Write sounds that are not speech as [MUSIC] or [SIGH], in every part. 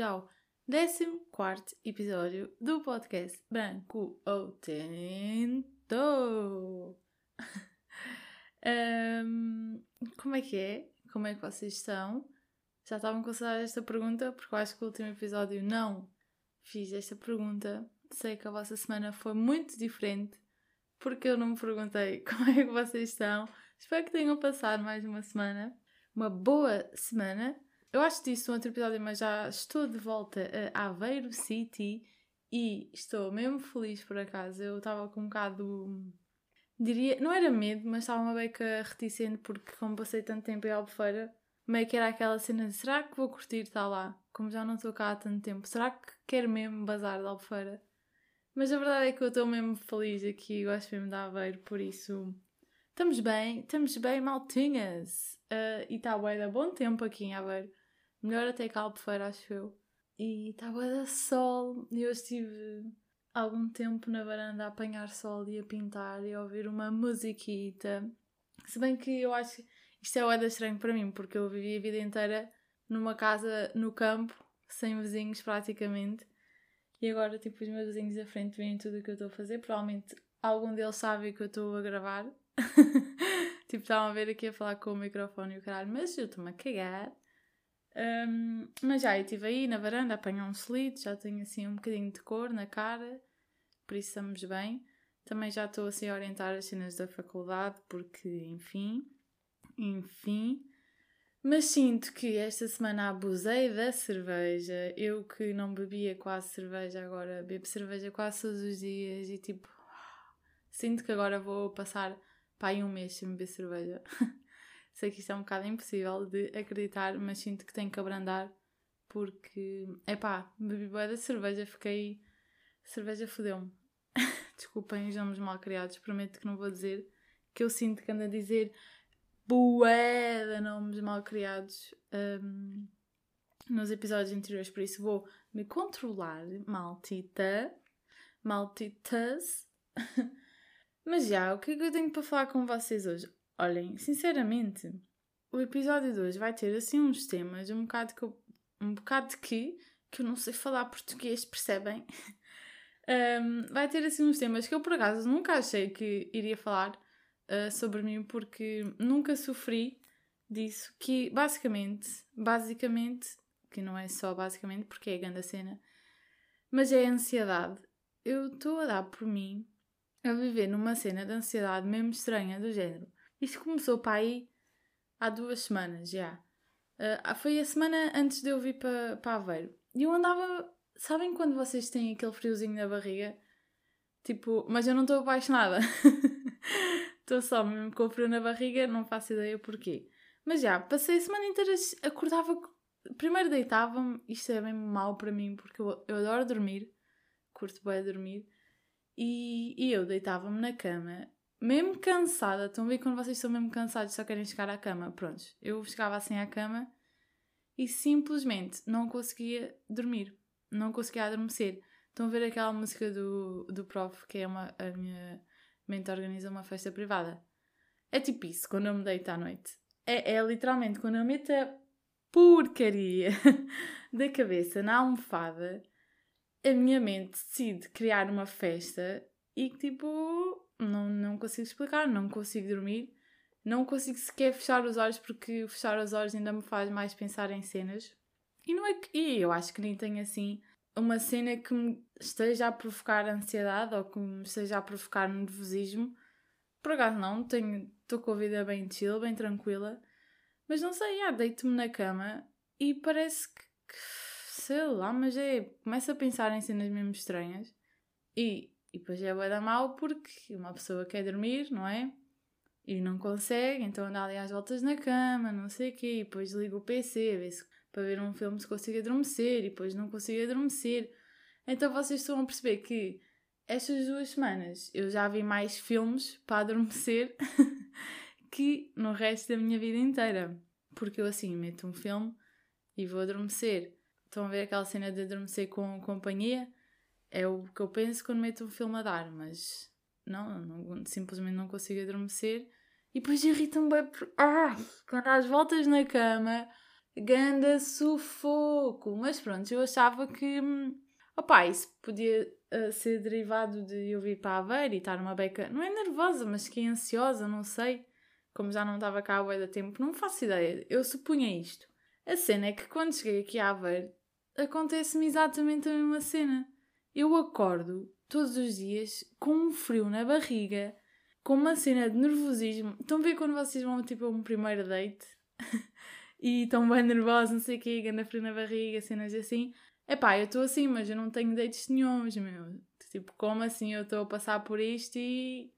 bem-vindos ao 14 episódio do podcast Branco ou Tento. um, [LAUGHS] como é que é? Como é que vocês estão? Já estavam com saudade desta pergunta, porque eu acho que o último episódio não fiz esta pergunta. Sei que a vossa semana foi muito diferente, porque eu não me perguntei [LAUGHS] como é que vocês estão. Espero que tenham passado mais uma semana, uma boa semana. Eu acho que disse no outro episódio, mas já estou de volta a Aveiro City e estou mesmo feliz por acaso. Eu estava com um bocado. Diria, não era medo, mas estava uma beca reticente porque, como passei tanto tempo em Albufeira, meio que era aquela cena de será que vou curtir estar lá? Como já não estou cá há tanto tempo, será que quero mesmo bazar de Albufeira? Mas a verdade é que eu estou mesmo feliz aqui, gosto mesmo de Aveiro, por isso estamos bem, estamos bem, maltinhas. Uh, e está bué, bom tempo aqui em Aveiro. Melhor até que Albufeira, acho eu. E estava a dar sol e eu estive algum tempo na varanda a apanhar sol e a pintar e a ouvir uma musiquita. Se bem que eu acho que isto é o estranho para mim, porque eu vivi a vida inteira numa casa no campo, sem vizinhos praticamente. E agora, tipo, os meus vizinhos da frente veem tudo o que eu estou a fazer. Provavelmente algum deles sabe que eu estou a gravar. [LAUGHS] tipo, estavam a ver aqui a falar com o microfone e o caralho, mas eu estou-me a cagar. Um, mas já, eu estive aí na varanda a apanhar um solito, já tenho assim um bocadinho de cor na cara, por isso estamos bem. Também já estou assim a orientar as cenas da faculdade, porque, enfim, enfim. Mas sinto que esta semana abusei da cerveja. Eu que não bebia quase cerveja, agora bebo cerveja quase todos os dias e tipo. Sinto que agora vou passar para aí um mês sem beber cerveja. [LAUGHS] Sei que isto é um bocado impossível de acreditar, mas sinto que tenho que abrandar porque, é pá, bebi boa da cerveja, fiquei. cerveja fodeu-me. [LAUGHS] Desculpem os nomes mal criados, prometo que não vou dizer, que eu sinto que ando a dizer bué de nomes mal criados um, nos episódios anteriores, por isso vou me controlar, maltita, maltitas. [LAUGHS] Mas já, o que é que eu tenho para falar com vocês hoje? Olhem, sinceramente, o episódio de hoje vai ter assim uns temas um bocado que eu, um bocado que que eu não sei falar português, percebem? [LAUGHS] um, vai ter assim uns temas que eu por acaso nunca achei que iria falar uh, sobre mim porque nunca sofri disso, que basicamente, basicamente, que não é só basicamente porque é a grande cena, mas é a ansiedade. Eu estou a dar por mim a viver numa cena de ansiedade mesmo estranha do género. Isto começou para aí há duas semanas já. Uh, foi a semana antes de eu vir para, para Aveiro. E eu andava. Sabem quando vocês têm aquele friozinho na barriga? Tipo, mas eu não estou apaixonada. [LAUGHS] Estou só mesmo com frio na barriga, não faço ideia porquê. Mas já, passei a semana inteira, acordava. Primeiro deitava-me, isto é bem mau para mim porque eu, eu adoro dormir, curto bem dormir, e, e eu deitava-me na cama mesmo cansada, estão a ver quando vocês estão mesmo cansados e só querem chegar à cama? Pronto, eu chegava assim à cama e simplesmente não conseguia dormir, não conseguia adormecer. Estão a ver aquela música do, do prof, que é uma, a minha mente organiza uma festa privada? É tipo isso, quando eu me deito à noite. É, é literalmente quando eu meto a porcaria [LAUGHS] da cabeça na almofada, a minha mente decide criar uma festa e que tipo não, não consigo explicar, não consigo dormir, não consigo sequer fechar os olhos porque fechar os olhos ainda me faz mais pensar em cenas. E não é que. E eu acho que nem tenho assim uma cena que me esteja a provocar ansiedade ou que me esteja a provocar nervosismo. Por acaso não, tenho estou com a vida bem chill, bem tranquila. Mas não sei, ah, deito-me na cama e parece que, que, sei lá, mas é. Começo a pensar em cenas mesmo estranhas. E e depois é bué da mal porque uma pessoa quer dormir, não é? E não consegue, então anda ali às voltas na cama, não sei o quê, e depois liga o PC para ver um filme se consigo adormecer, e depois não consigo adormecer. Então vocês estão a perceber que estas duas semanas eu já vi mais filmes [LAUGHS] para adormecer [LAUGHS] que no resto da minha vida inteira. Porque eu assim meto um filme e vou adormecer. Estão a ver aquela cena de adormecer com companhia? É o que eu penso quando meto um filme a dar, mas não, não simplesmente não consigo adormecer. E depois irrita-me bem. Ah, quando às voltas na cama, ganda sufoco. Mas pronto, eu achava que. Hum, opá, isso podia uh, ser derivado de eu vir para Aveiro e estar uma beca. Não é nervosa, mas que é ansiosa, não sei. Como já não estava cá há da tempo, não faço ideia. Eu supunha isto. A cena é que quando cheguei aqui a Aveiro, acontece-me exatamente a mesma cena. Eu acordo todos os dias com um frio na barriga, com uma cena de nervosismo. Estão a ver quando vocês vão tipo a um primeiro date [LAUGHS] e estão bem nervosos, não sei o quê, ganda frio na barriga, cenas assim. Epá, eu estou assim, mas eu não tenho dates nenhums, meu. Tipo, como assim eu estou a passar por isto e.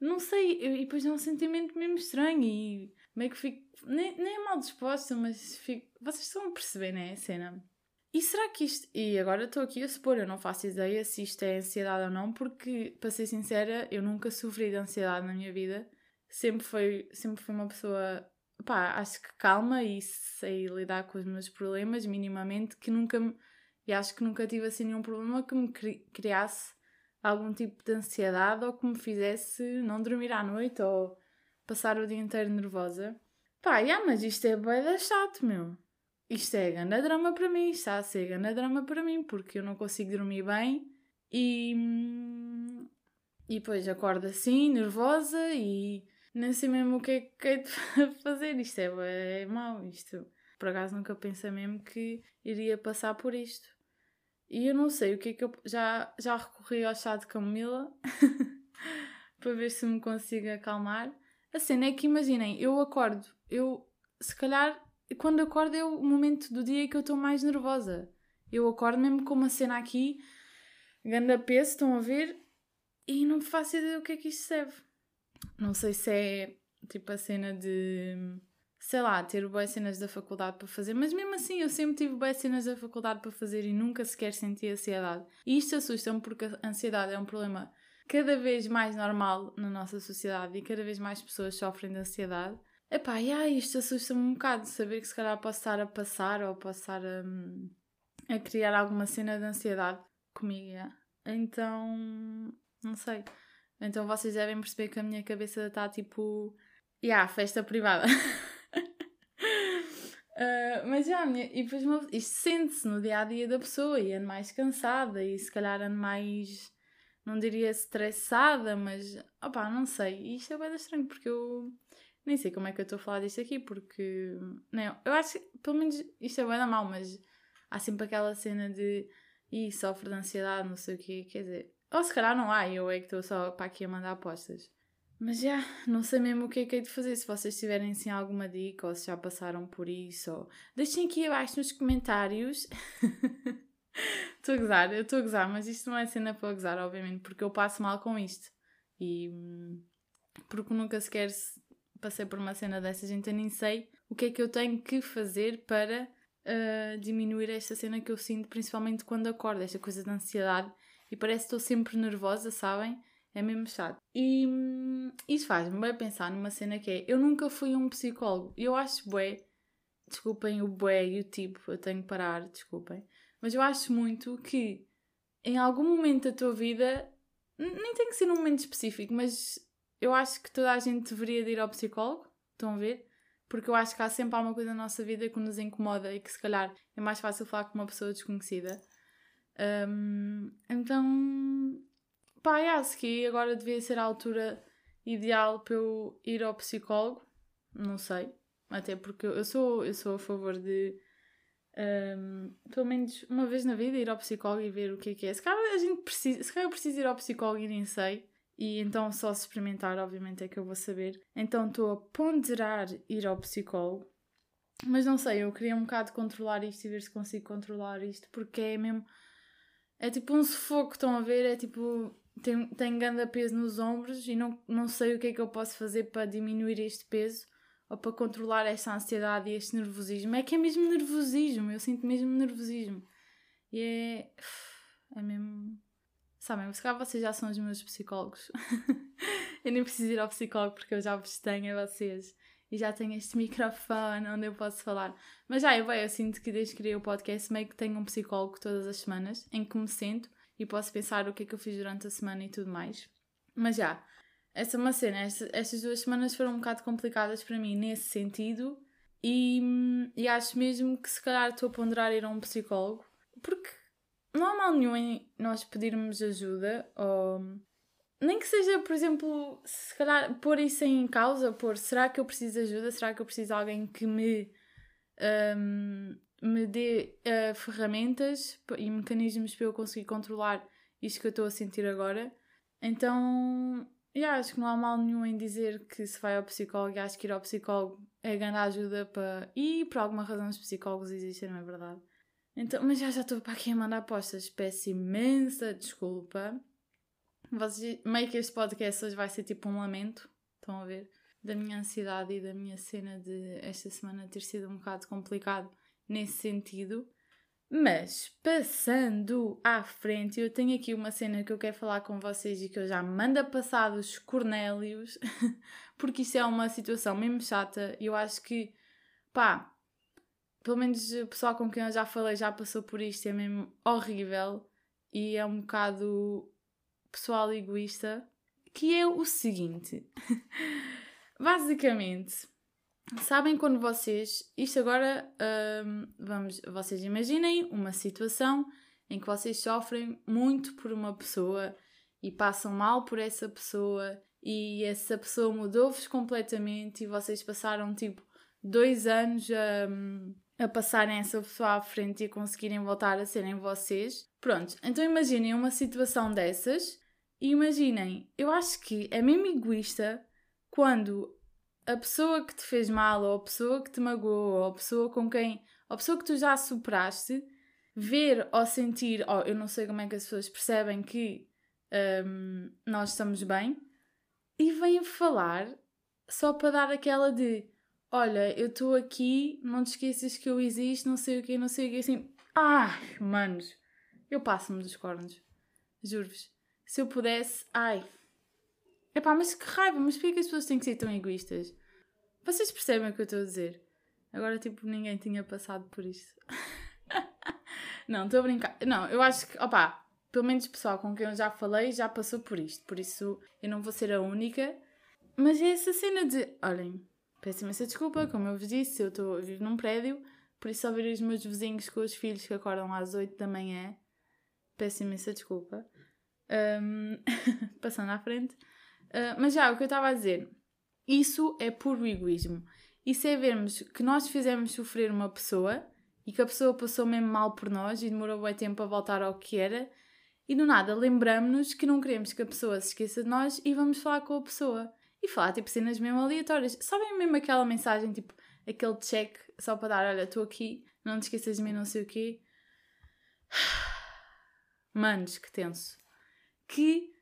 Não sei, e depois é um sentimento mesmo estranho e meio que fico. Nem, nem é mal disposta, mas fico. Vocês estão a perceber, né? A cena. E será que isto. E agora estou aqui a supor, eu não faço ideia se isto é ansiedade ou não, porque, para ser sincera, eu nunca sofri de ansiedade na minha vida. Sempre foi, sempre fui uma pessoa, pá, acho que calma e sei lidar com os meus problemas minimamente, que nunca me. E acho que nunca tive assim nenhum problema que me criasse algum tipo de ansiedade ou que me fizesse não dormir à noite ou passar o dia inteiro nervosa. Pá, yeah, mas isto é bem chato, meu isto é grande drama para mim, está a ser grande drama para mim, porque eu não consigo dormir bem e. E depois acordo assim, nervosa e nem sei mesmo o que é que é de [LAUGHS] fazer. Isto é, é mau, isto. Por acaso nunca pensei mesmo que iria passar por isto. E eu não sei o que é que eu. Já, já recorri ao chá de camomila [LAUGHS] para ver se me consigo acalmar. A cena é que imaginem, eu acordo, eu se calhar quando acordo é o momento do dia que eu estou mais nervosa. Eu acordo mesmo com uma cena aqui, ganda peso, estão a ver, e não faço ideia do que é que isto serve. Não sei se é tipo a cena de, sei lá, ter boas cenas da faculdade para fazer, mas mesmo assim eu sempre tive boas cenas da faculdade para fazer e nunca sequer senti ansiedade. E isto assusta-me porque a ansiedade é um problema cada vez mais normal na nossa sociedade e cada vez mais pessoas sofrem de ansiedade. Epá, yeah, isto assusta-me um bocado, saber que se calhar posso estar a passar ou posso estar a, a criar alguma cena de ansiedade comigo. Yeah. Então, não sei. Então vocês devem perceber que a minha cabeça está tipo. Yeah, festa privada. uh, [LAUGHS] mas já, minha, e depois isto sente-se no dia a dia da pessoa e ando mais cansada e se calhar ando mais. Não diria estressada, mas. opá, não sei. Isto é bem estranho porque eu nem sei como é que eu estou a falar disto aqui, porque. Não, eu acho que, pelo menos, isto é bem mal, mas há sempre aquela cena de. Ih, sofre de ansiedade, não sei o quê, quer dizer. Ou se calhar não há, eu é que estou só para aqui a mandar apostas. Mas já, não sei mesmo o que é que hei de fazer. Se vocês tiverem assim alguma dica ou se já passaram por isso, ou... deixem aqui abaixo nos comentários. [LAUGHS] Estou a gozar, eu estou a gozar, mas isto não é cena para gozar, obviamente, porque eu passo mal com isto. E. Hum, porque nunca sequer passei por uma cena dessas, então nem sei o que é que eu tenho que fazer para uh, diminuir esta cena que eu sinto, principalmente quando acordo, esta coisa de ansiedade. E parece que estou sempre nervosa, sabem? É mesmo chato. E hum, isso faz-me bem pensar numa cena que é: eu nunca fui um psicólogo. Eu acho bué, desculpem o bué e o tipo, eu tenho que parar, desculpem. Mas eu acho muito que em algum momento da tua vida, nem tem que ser num momento específico, mas eu acho que toda a gente deveria de ir ao psicólogo, estão a ver? Porque eu acho que há sempre alguma coisa na nossa vida que nos incomoda e que se calhar é mais fácil falar com uma pessoa desconhecida. Um, então, pá, acho que agora devia ser a altura ideal para eu ir ao psicólogo. Não sei. Até porque eu sou, eu sou a favor de, um, pelo menos uma vez na vida, ir ao psicólogo e ver o que é que é. Se calhar a gente precisa, se calhar eu preciso ir ao psicólogo e nem sei. E então, só se experimentar, obviamente, é que eu vou saber. Então, estou a ponderar ir ao psicólogo. Mas não sei, eu queria um bocado controlar isto e ver se consigo controlar isto, porque é mesmo. É tipo um sufoco, estão a ver? É tipo. Tenho, tenho grande peso nos ombros e não, não sei o que é que eu posso fazer para diminuir este peso ou para controlar esta ansiedade e este nervosismo. É que é mesmo nervosismo, eu sinto mesmo nervosismo. E é. É mesmo Sabem, se calhar vocês já são os meus psicólogos. [LAUGHS] eu nem preciso ir ao psicólogo porque eu já vos tenho a vocês. E já tenho este microfone onde eu posso falar. Mas já, eu, bem, eu sinto que desde que criei o podcast meio que tenho um psicólogo todas as semanas em que me sento e posso pensar o que é que eu fiz durante a semana e tudo mais. Mas já, essa é uma cena. Estas, estas duas semanas foram um bocado complicadas para mim nesse sentido E, e acho mesmo que se calhar estou a ponderar ir a um psicólogo, porque não há mal nenhum em nós pedirmos ajuda, ou nem que seja, por exemplo, se calhar pôr isso em causa, pôr será que eu preciso de ajuda? Será que eu preciso de alguém que me, um, me dê uh, ferramentas e mecanismos para eu conseguir controlar isto que eu estou a sentir agora? Então, yeah, acho que não há mal nenhum em dizer que se vai ao psicólogo e acho que ir ao psicólogo é grande ajuda para. E por alguma razão os psicólogos existem, não é verdade? Então, mas já já estou para aqui a mandar apostas. Peço imensa desculpa. Vocês, meio que este podcast hoje vai ser tipo um lamento, estão a ver? Da minha ansiedade e da minha cena de esta semana ter sido um bocado complicado nesse sentido. Mas, passando à frente, eu tenho aqui uma cena que eu quero falar com vocês e que eu já mando passar dos Cornélios, [LAUGHS] porque isso é uma situação mesmo chata eu acho que, pá, pelo menos o pessoal com quem eu já falei já passou por isto, é mesmo horrível e é um bocado pessoal egoísta, que é o seguinte. [LAUGHS] Basicamente, sabem quando vocês. Isto agora, hum, vamos, vocês imaginem uma situação em que vocês sofrem muito por uma pessoa e passam mal por essa pessoa e essa pessoa mudou-vos completamente e vocês passaram tipo dois anos a, hum, a passarem essa pessoa à frente e conseguirem voltar a serem vocês. Pronto, então imaginem uma situação dessas e imaginem, eu acho que é mesmo egoísta quando a pessoa que te fez mal, ou a pessoa que te magoou, ou a pessoa com quem. ou a pessoa que tu já superaste, ver ou sentir, ou eu não sei como é que as pessoas percebem que um, nós estamos bem, e vêm falar só para dar aquela de olha, eu estou aqui, não te esqueças que eu existo, não sei o que, não sei o que, assim. Ai, manos, eu passo-me dos cornos. Juro-vos. Se eu pudesse. Ai. Epá, mas que raiva, mas porquê que as pessoas têm que ser tão egoístas? Vocês percebem o que eu estou a dizer? Agora, tipo, ninguém tinha passado por isto. [LAUGHS] não, estou a brincar. Não, eu acho que, opá, pelo menos o pessoal com quem eu já falei já passou por isto. Por isso, eu não vou ser a única. Mas é essa cena de, olhem, peço imensa desculpa, como eu vos disse, eu estou vivo num prédio, por isso ao ver os meus vizinhos com os filhos que acordam às 8 da manhã, peço imensa desculpa. Um, [LAUGHS] passando à frente. Uh, mas já, o que eu estava a dizer, isso é puro egoísmo. Isso é vermos que nós fizemos sofrer uma pessoa e que a pessoa passou mesmo mal por nós e demorou bem tempo a voltar ao que era, e do nada lembramos-nos que não queremos que a pessoa se esqueça de nós e vamos falar com a pessoa. E falar tipo cenas mesmo aleatórias. Sabem mesmo aquela mensagem, tipo, aquele check só para dar: olha, estou aqui, não te esqueças de mim, não sei o quê. [SIGHS] Manos, que tenso. Que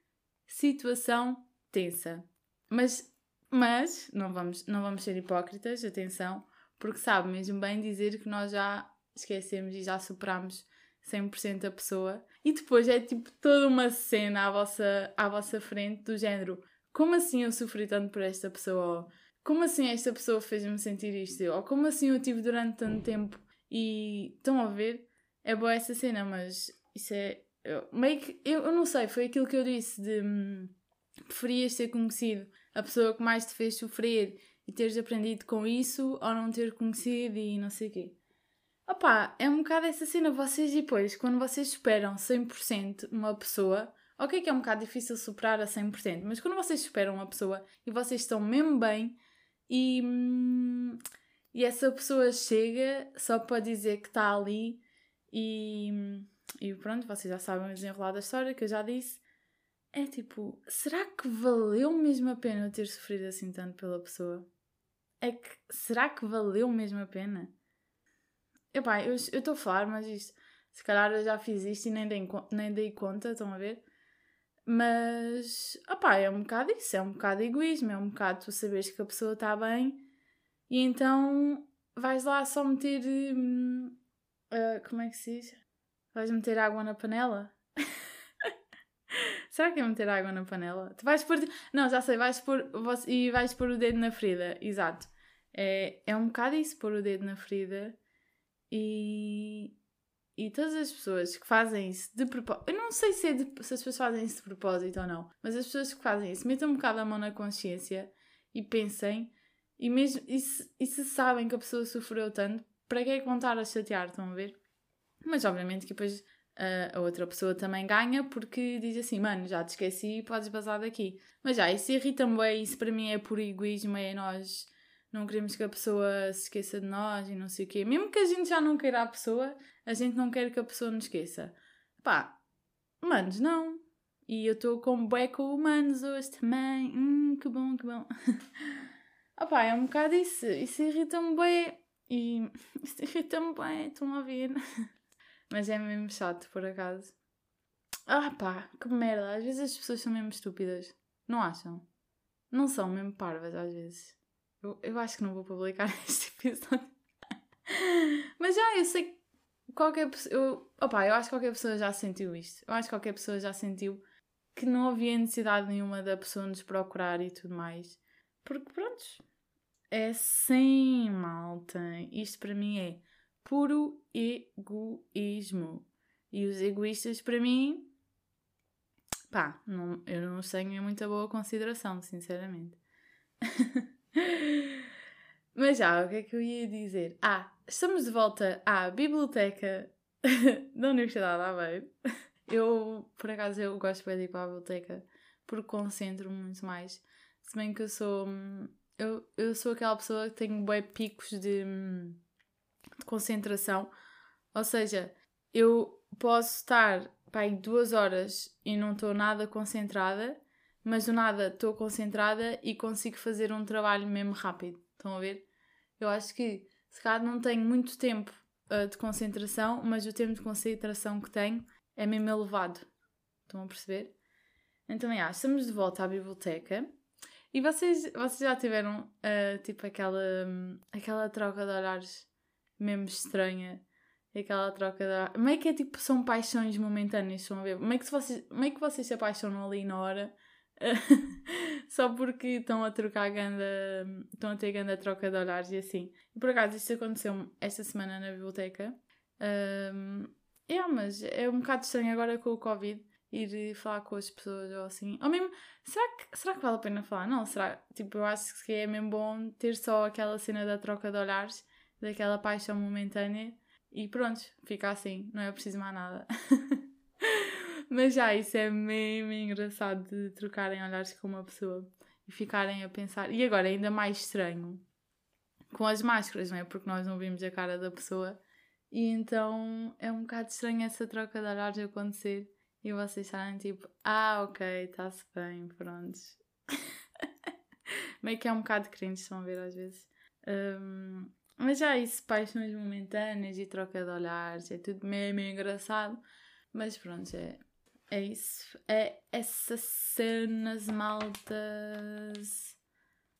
situação tensa. Mas, mas não, vamos, não vamos ser hipócritas, atenção, porque sabe mesmo bem dizer que nós já esquecemos e já superamos 100% a pessoa. E depois é tipo toda uma cena à vossa, à vossa frente do género: como assim eu sofri tanto por esta pessoa? como assim esta pessoa fez-me sentir isto? Ou como assim eu tive durante tanto tempo? E estão a ver? É boa essa cena, mas isso é eu, meio que, eu, eu não sei, foi aquilo que eu disse de hum, preferias ter conhecido a pessoa que mais te fez sofrer e teres aprendido com isso ou não ter conhecido e não sei o quê. Opá, é um bocado essa cena, vocês depois, quando vocês superam 100% uma pessoa, ok que é um bocado difícil superar a 100%, mas quando vocês superam uma pessoa e vocês estão mesmo bem e, hum, e essa pessoa chega só para dizer que está ali e hum, e pronto, vocês já sabem o desenrolar da história que eu já disse. É tipo, será que valeu mesmo a pena eu ter sofrido assim tanto pela pessoa? É que, será que valeu mesmo a pena? Epá, eu estou a falar, mas isto, se calhar eu já fiz isto e nem dei, nem dei conta, estão a ver? Mas, opá, é um bocado isso, é um bocado egoísmo, é um bocado tu saberes que a pessoa está bem e então vais lá só meter. Hum, uh, como é que se diz? Vais meter água na panela? [LAUGHS] Será que é meter água na panela? Tu vais pôr. Não, já sei, vais pôr. E vais pôr o dedo na ferida, exato. É, é um bocado isso, pôr o dedo na ferida e. E todas as pessoas que fazem isso de propósito. Eu não sei se, é de, se as pessoas fazem isso de propósito ou não, mas as pessoas que fazem isso metam um bocado a mão na consciência e pensem E, mesmo, e, se, e se sabem que a pessoa sofreu tanto, para que é que vão estar a chatear? Estão a ver? Mas obviamente que depois uh, a outra pessoa também ganha porque diz assim, mano, já te esqueci, podes basar daqui. Mas já, isso irrita-me bem, isso para mim é por egoísmo, é nós não queremos que a pessoa se esqueça de nós e não sei o quê. Mesmo que a gente já não queira a pessoa, a gente não quer que a pessoa nos esqueça. Pá, manos, não. E eu estou com beco humanos hoje também. Hum, que bom, que bom. [LAUGHS] ah pá, é um bocado isso. Isso irrita-me bem. E [LAUGHS] isso irrita-me bem, estão a ouvir. [LAUGHS] Mas é mesmo chato, por acaso. Ah pá, que merda. Às vezes as pessoas são mesmo estúpidas. Não acham? Não são mesmo parvas, às vezes. Eu, eu acho que não vou publicar [LAUGHS] este episódio. Mas já, eu sei que qualquer pessoa. Eu, opa, eu acho que qualquer pessoa já sentiu isto. Eu acho que qualquer pessoa já sentiu que não havia necessidade nenhuma da pessoa nos procurar e tudo mais. Porque, pronto, é sem malta. Isto para mim é puro egoísmo. E os egoístas, para mim, pá, não, eu não os tenho em muita boa consideração, sinceramente. [LAUGHS] Mas já, o que é que eu ia dizer? Ah, estamos de volta à biblioteca [LAUGHS] da Universidade de Aveiro. Eu, por acaso, eu gosto de ir para a biblioteca porque concentro-me muito mais. Se bem que eu sou. Eu, eu sou aquela pessoa que tem bem picos de, de concentração. Ou seja, eu posso estar pá, duas horas e não estou nada concentrada mas do nada estou concentrada e consigo fazer um trabalho mesmo rápido. Estão a ver? Eu acho que se calhar não tenho muito tempo uh, de concentração, mas o tempo de concentração que tenho é mesmo elevado. Estão a perceber? Então, é, estamos de volta à biblioteca. E vocês, vocês já tiveram, uh, tipo, aquela, um, aquela troca de olhares mesmo estranha? Aquela troca de. Meio que é tipo, são paixões momentâneas, estão a ver? Meio que, vocês, meio que vocês se apaixonam ali na hora [LAUGHS] só porque estão a trocar ganda, estão a ter ganda troca de olhares e assim. E por acaso isto aconteceu esta semana na biblioteca. Um, é, mas é um bocado estranho agora com o Covid ir falar com as pessoas ou assim. Ou mesmo, será que, será que vale a pena falar? Não, será? Tipo, eu acho que é mesmo bom ter só aquela cena da troca de olhares, daquela paixão momentânea e pronto, fica assim, não é preciso mais nada. [LAUGHS] Mas já, isso é mesmo engraçado de trocarem olhares com uma pessoa e ficarem a pensar. E agora, ainda mais estranho, com as máscaras, não é? Porque nós não vimos a cara da pessoa. E então é um bocado estranho essa troca de olhares acontecer e vocês estarem tipo, ah, ok, está-se bem, prontos. [LAUGHS] Meio que é um bocado cringe, estão a ver às vezes. Um, mas já isso, paixões momentâneas e troca de olhares, é tudo meio, meio engraçado. Mas pronto, é, é isso. É essas cenas maltas.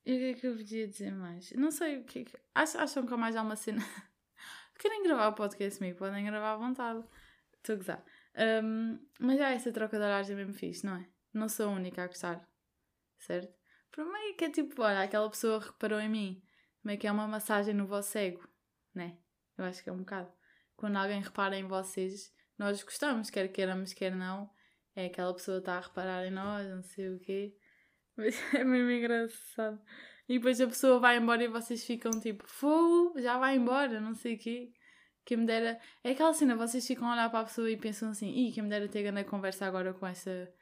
E o que é que eu podia dizer mais? Não sei o que é que. Acham que há mais há uma cena. [LAUGHS] Querem gravar o podcast comigo? Podem gravar à vontade. Estou a gozar. Um, mas já essa troca de horários é mesmo fixe, não é? Não sou a única a gostar. Certo? Por meio que é tipo, olha, aquela pessoa reparou em mim. Meio que é uma massagem no vosso ego, né? Eu acho que é um bocado. Quando alguém repara em vocês, nós gostamos, quer queiramos, quer não é aquela pessoa está a reparar em nós, não sei o quê. Mas [LAUGHS] é mesmo engraçado. E depois a pessoa vai embora e vocês ficam tipo, fogo, já vai embora, não sei o quê. Quem me dera. É aquela cena, vocês ficam a olhar para a pessoa e pensam assim, ih, quem me dera ter grande conversa agora com essa,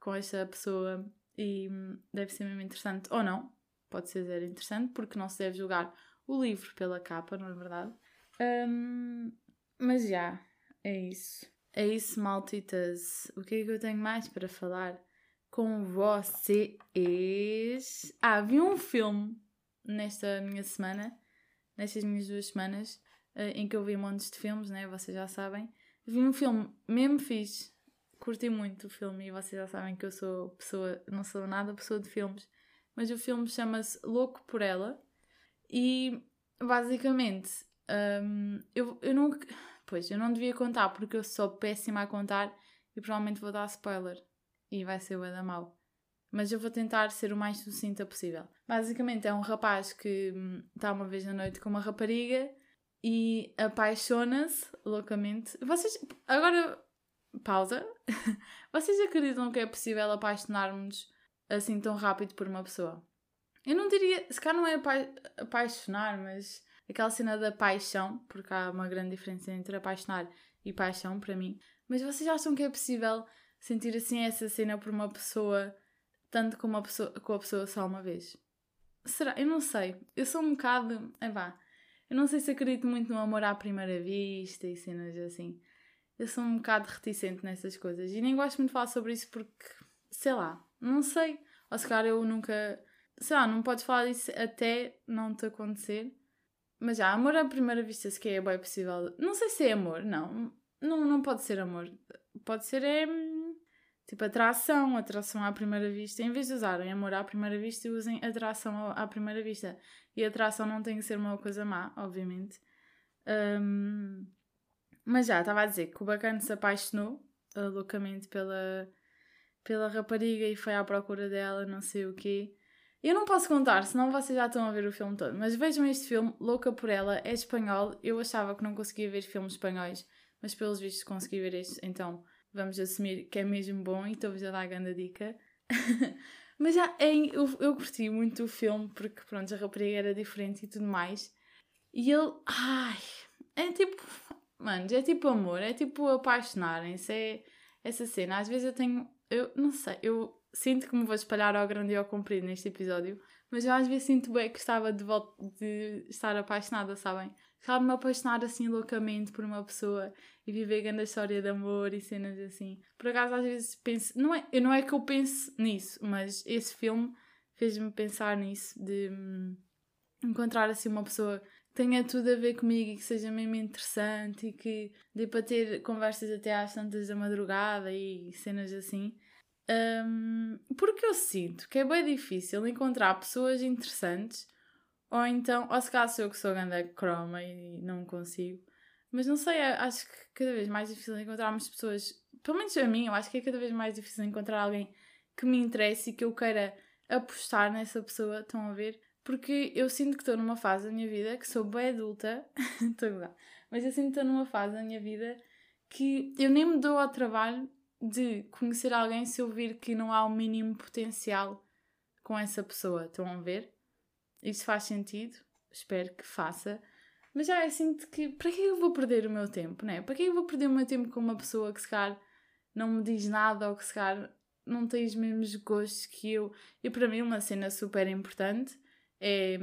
com essa pessoa e hum, deve ser mesmo interessante. Ou não, pode ser zero interessante, porque não se deve julgar o livro pela capa, não é verdade? Um, mas já, é isso. É isso, maltitas. O que é que eu tenho mais para falar com vocês? Ah, vi um filme nesta minha semana, nestas minhas duas semanas, eh, em que eu vi montes de filmes, né? Vocês já sabem. Vi um filme mesmo fixe. Curti muito o filme e vocês já sabem que eu sou pessoa, não sou nada pessoa de filmes, mas o filme chama-se Louco por Ela e basicamente um, eu, eu não Pois, eu não devia contar porque eu sou péssima a contar e provavelmente vou dar spoiler. E vai ser o da mal. Mas eu vou tentar ser o mais sucinta possível. Basicamente é um rapaz que hum, está uma vez na noite com uma rapariga e apaixona-se loucamente. Vocês. Agora. Pausa. [LAUGHS] Vocês acreditam que é possível apaixonarmos assim tão rápido por uma pessoa? Eu não diria. Se calhar não é apa apaixonar, mas aquela cena da paixão, porque há uma grande diferença entre apaixonar e paixão para mim. Mas vocês acham que é possível sentir assim essa cena por uma pessoa, tanto como a pessoa, com a pessoa só uma vez? Será? Eu não sei. Eu sou um bocado. É vá. Eu não sei se acredito muito no amor à primeira vista e cenas assim. Eu sou um bocado reticente nessas coisas. E nem gosto muito de falar sobre isso porque, sei lá, não sei. Ou se calhar eu nunca. Sei lá, não podes falar disso até não te acontecer. Mas já, amor à primeira vista, se que é bem possível. Não sei se é amor, não. Não, não pode ser amor. Pode ser é. Tipo, atração, atração à primeira vista. Em vez de usarem amor à primeira vista, usem atração à primeira vista. E atração não tem que ser uma coisa má, obviamente. Um, mas já, estava a dizer que o bacana se apaixonou uh, loucamente pela, pela rapariga e foi à procura dela, não sei o quê. Eu não posso contar, senão vocês já estão a ver o filme todo. Mas vejam este filme, Louca por Ela, é espanhol. Eu achava que não conseguia ver filmes espanhóis, mas pelos vistos consegui ver este, então vamos assumir que é mesmo bom e estou-vos a dar a grande dica. [LAUGHS] mas já, é, eu, eu curti muito o filme porque, pronto, a rapariga era diferente e tudo mais. E ele, ai, é tipo, mano, é tipo amor, é tipo apaixonarem-se, é essa cena. Às vezes eu tenho, eu não sei, eu sinto que me vou espalhar ao grande e ao comprido neste episódio, mas eu às vezes sinto bem que estava de de estar apaixonada, sabem? Estava de me apaixonar assim loucamente por uma pessoa e viver grande história de amor e cenas assim. Por acaso às vezes penso, não é, não é que eu pense nisso, mas esse filme fez-me pensar nisso, de hum, encontrar assim uma pessoa que tenha tudo a ver comigo e que seja mesmo interessante e que dê para ter conversas até às tantas da madrugada e cenas assim. Um, porque eu sinto que é bem difícil encontrar pessoas interessantes, ou então, ou se calhar sou eu que sou grande croma e não consigo, mas não sei, acho que cada vez mais difícil encontrarmos pessoas, pelo menos a mim, eu acho que é cada vez mais difícil encontrar alguém que me interesse e que eu queira apostar nessa pessoa, estão a ver? Porque eu sinto que estou numa fase da minha vida que sou bem adulta, [LAUGHS] estou a mas eu sinto que estou numa fase da minha vida que eu nem me dou ao trabalho de conhecer alguém se eu vir que não há o mínimo potencial com essa pessoa. Estão a ver? Isso faz sentido? Espero que faça. Mas já eu sinto que para que eu vou perder o meu tempo, né? Para que eu vou perder o meu tempo com uma pessoa que se calhar não me diz nada ou que se calhar não tem os mesmos gostos que eu? E para mim uma cena super importante é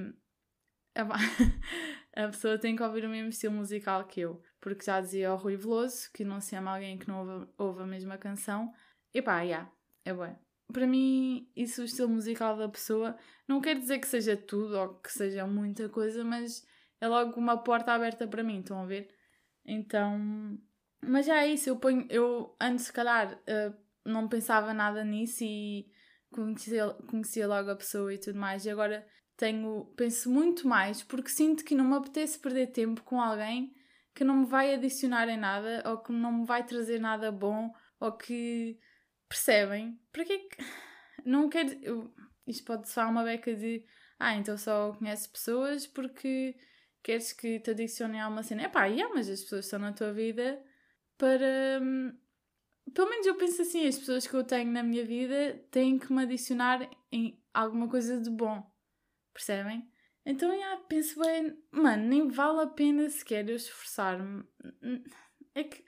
[LAUGHS] a pessoa tem que ouvir o mesmo estilo musical que eu. Porque já dizia o Rui Veloso que não se ama alguém que não ouve, ouve a mesma canção. E pá, yeah, é bom. Para mim, isso, o estilo musical da pessoa, não quer dizer que seja tudo ou que seja muita coisa, mas é logo uma porta aberta para mim, estão a ver? Então, mas já é isso, eu ponho, eu antes se calhar uh, não pensava nada nisso e conhecia, conhecia logo a pessoa e tudo mais, e agora tenho, penso muito mais porque sinto que não me apetece perder tempo com alguém que não me vai adicionar em nada ou que não me vai trazer nada bom ou que percebem? Para que é não quer eu, isto pode soar uma beca de ah, então só conheces pessoas porque queres que te adicionem a uma cena. É pá, yeah, mas as pessoas estão na tua vida para. Hum, pelo menos eu penso assim, as pessoas que eu tenho na minha vida têm que me adicionar em alguma coisa de bom. Percebem? Então, já, penso bem, mano, nem vale a pena sequer eu esforçar-me. É que.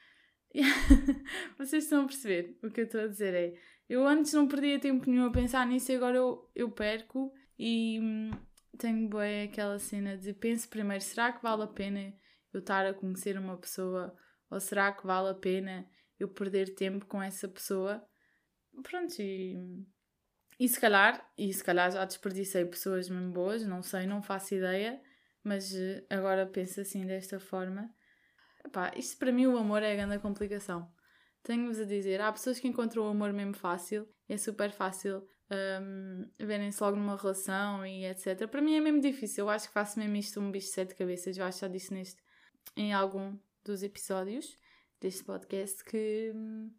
[LAUGHS] Vocês estão a perceber o que eu estou a dizer? É. Eu antes não perdia tempo nenhum a pensar nisso e agora eu, eu perco e hum, tenho bem aquela cena de penso primeiro, será que vale a pena eu estar a conhecer uma pessoa? Ou será que vale a pena eu perder tempo com essa pessoa? Pronto, e e se calhar, e se calhar já desperdicei pessoas mesmo boas, não sei, não faço ideia, mas eh, agora penso assim desta forma. Epá, isto para mim o amor é a grande complicação. Tenho-vos a dizer, há pessoas que encontram o amor mesmo fácil, é super fácil um, verem-se logo numa relação e etc. Para mim é mesmo difícil, eu acho que faço mesmo isto um bicho de sete cabeças, eu acho que já disse neste, em algum dos episódios deste podcast que hum,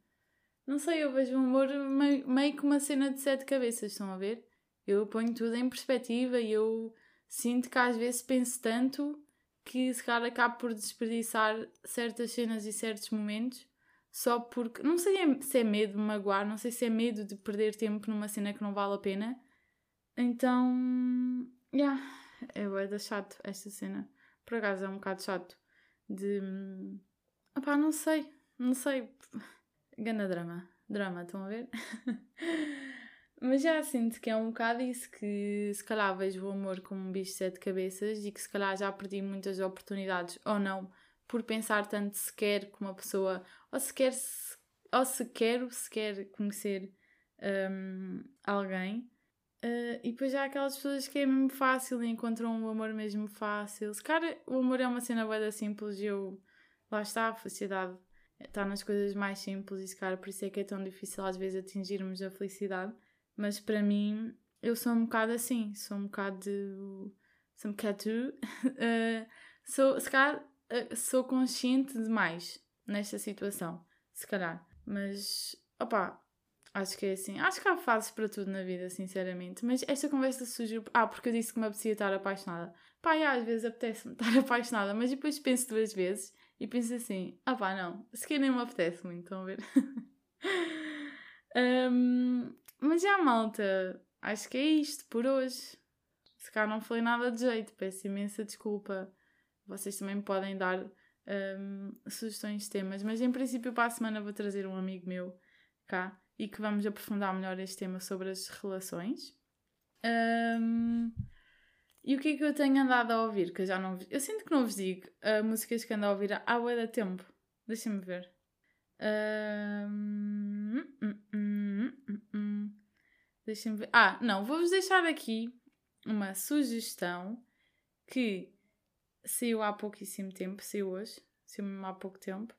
não sei, eu vejo o amor meio, meio que uma cena de sete cabeças, estão a ver? Eu ponho tudo em perspectiva e eu sinto que às vezes penso tanto que se calhar acabo por desperdiçar certas cenas e certos momentos só porque. Não sei se é medo de magoar, não sei se é medo de perder tempo numa cena que não vale a pena, Então, yeah, é bué chato esta cena. Por acaso é um bocado chato de. Opá, não sei, não sei. Gana drama. Drama, estão a ver? [LAUGHS] Mas já sinto que é um bocado isso que se calhar vejo o amor como um bicho de sete cabeças e que se calhar já perdi muitas oportunidades ou não por pensar tanto se quer que uma pessoa ou se quer se, ou se quero se quer conhecer um, alguém uh, e depois já há aquelas pessoas que é mesmo fácil e encontram o amor mesmo fácil se cara o amor é uma cena boa simples e eu lá está a felicidade está nas coisas mais simples e se cara por isso é que é tão difícil às vezes atingirmos a felicidade mas para mim, eu sou um bocado assim, sou um bocado de. sou um bocado. uh, [LAUGHS] sou, se calhar, uh, sou consciente demais nesta situação, se calhar. Mas, opá, acho que é assim. Acho que há fases para tudo na vida, sinceramente. Mas esta conversa surgiu. Ah, porque eu disse que me apetecia estar apaixonada. Pá, e às vezes apetece-me [LAUGHS] estar apaixonada, mas depois penso duas vezes e penso assim: ah, pá, não, se calhar nem me apetece muito, estão a ver? [LAUGHS] um, Mas já, malta, acho que é isto por hoje. Se cá não falei nada de jeito, peço imensa desculpa. Vocês também podem dar um, sugestões de temas, mas em princípio para a semana vou trazer um amigo meu cá e que vamos aprofundar melhor este tema sobre as relações. Um, e o que é que eu tenho andado a ouvir? Que eu já não Eu sinto que não vos digo uh, músicas que ando a ouvir há bué da tempo. Deixem-me ver. Um, hum, hum, hum, Deixem-me ver. Ah, não, vou-vos deixar aqui uma sugestão que saiu há pouquíssimo tempo, saiu hoje, saiu mesmo há pouco tempo,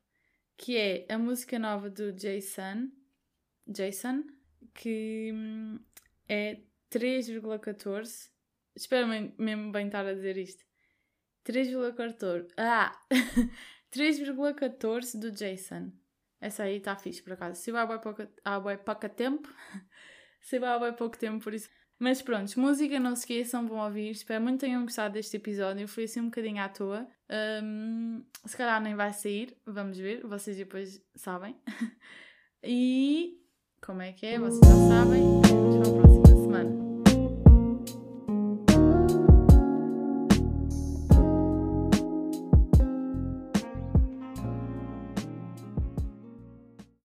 que é a música nova do Jason, Jason, que é 3,14. Espero mesmo bem estar a dizer isto. 3,14. Ah! [LAUGHS] 3,14 do Jason. Essa aí está fixe, por acaso. Se vai há bem pouco tempo, [LAUGHS] vai há bem pouco tempo, por isso. Mas pronto, música, não se esqueçam, vão ouvir. Espero muito tenham gostado deste episódio. Foi assim um bocadinho à toa. Um, se calhar nem vai sair, vamos ver. Vocês depois sabem. [LAUGHS] e como é que é? Vocês já sabem. Vamos para o próximo.